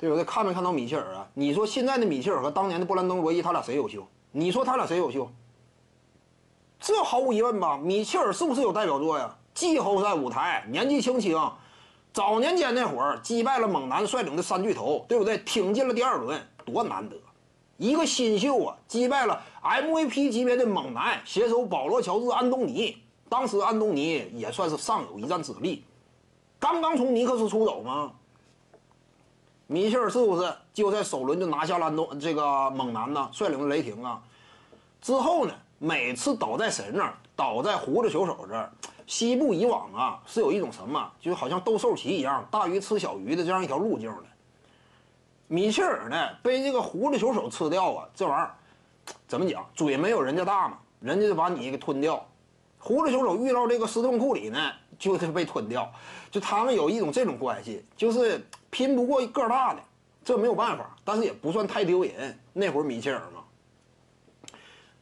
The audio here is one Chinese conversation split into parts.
对不对？看没看到米切尔啊？你说现在的米切尔和当年的布兰登·罗伊，他俩谁优秀？你说他俩谁优秀？这毫无疑问吧？米切尔是不是有代表作呀？季后赛舞台，年纪轻轻，早年间那会儿击败了猛男率领的三巨头，对不对？挺进了第二轮，多难得！一个新秀啊，击败了 MVP 级别的猛男，携手保罗·乔治、安东尼。当时安东尼也算是尚有一战之力，刚刚从尼克斯出走吗？米切尔是不是就在首轮就拿下了安东这个猛男呢？率领雷霆啊，之后呢，每次倒在谁那儿？倒在胡子球手这儿。西部以往啊，是有一种什么，就好像斗兽棋一样，大鱼吃小鱼的这样一条路径的。米切尔呢，被这个胡子球手吃掉啊，这玩意儿怎么讲？嘴没有人家大嘛，人家就把你给吞掉。胡子球手遇到这个斯通库里呢，就是被吞掉。就他们有一种这种关系，就是拼不过个大的，这没有办法，但是也不算太丢人。那会儿米切尔嘛，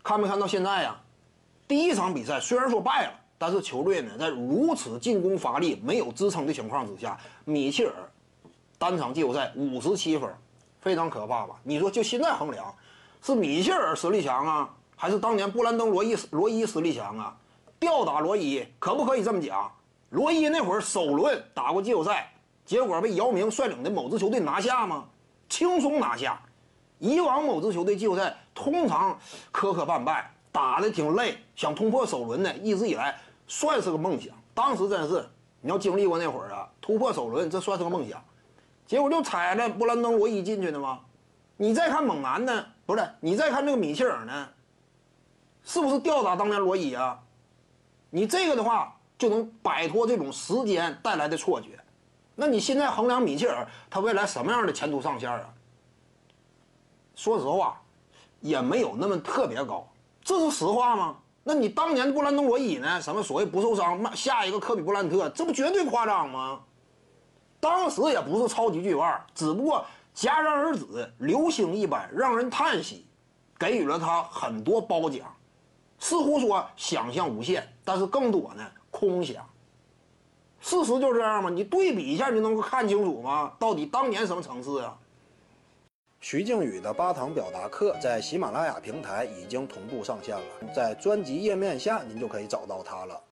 看没看到现在呀？第一场比赛虽然说败了。但是球队呢，在如此进攻乏力、没有支撑的情况之下，米切尔单场季后赛五十七分，非常可怕吧？你说就现在衡量，是米切尔实力强啊，还是当年布兰登·罗伊罗伊实力强啊？吊打罗伊，可不可以这么讲？罗伊那会儿首轮打过季后赛，结果被姚明率领的某支球队拿下吗？轻松拿下。以往某支球队季后赛通常磕磕绊绊，打的挺累，想突破首轮的，一直以来。算是个梦想，当时真是，你要经历过那会儿啊，突破首轮，这算是个梦想，结果就踩着布兰登·罗伊进去的吗？你再看猛男呢，不是？你再看这个米切尔呢，是不是吊打当年罗伊啊？你这个的话就能摆脱这种时间带来的错觉。那你现在衡量米切尔他未来什么样的前途上限啊？说实话，也没有那么特别高，这是实话吗？那你当年布兰登·罗伊呢？什么所谓不受伤，下一个科比·布兰特，这不绝对夸张吗？当时也不是超级巨腕，只不过戛然而止，流星一般，让人叹息，给予了他很多褒奖，似乎说想象无限，但是更多呢空想。事实就这样吗？你对比一下就能够看清楚吗？到底当年什么层次呀？徐静宇的八堂表达课在喜马拉雅平台已经同步上线了，在专辑页面下您就可以找到它了。